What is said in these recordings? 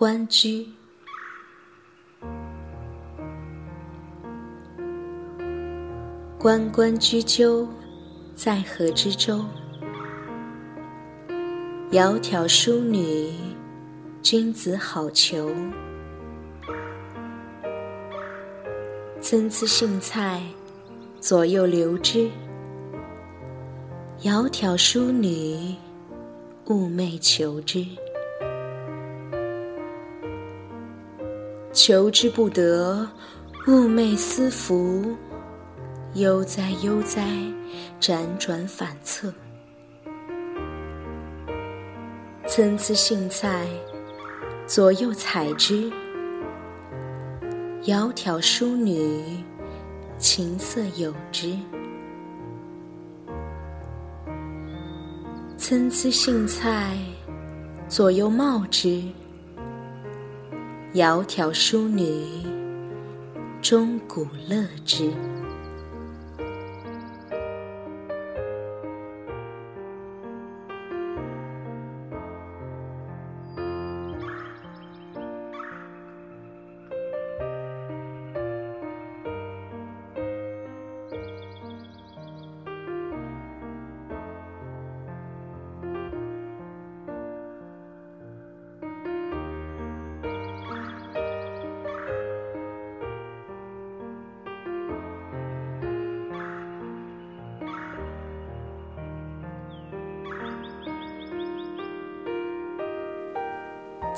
关雎。关关雎鸠，在河之洲。窈窕淑女，君子好逑。参差荇菜，左右流之。窈窕淑女，寤寐求之。求之不得，寤寐思服。悠哉悠哉，辗转反侧。参差荇菜，左右采之。窈窕淑女，琴瑟友之。参差荇菜，左右芼之。窈窕淑女，钟鼓乐之。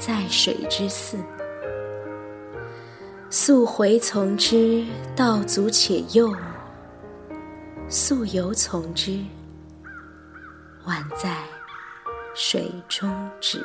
在水之涘，溯洄从之，道阻且右；溯游从之，宛在水中沚。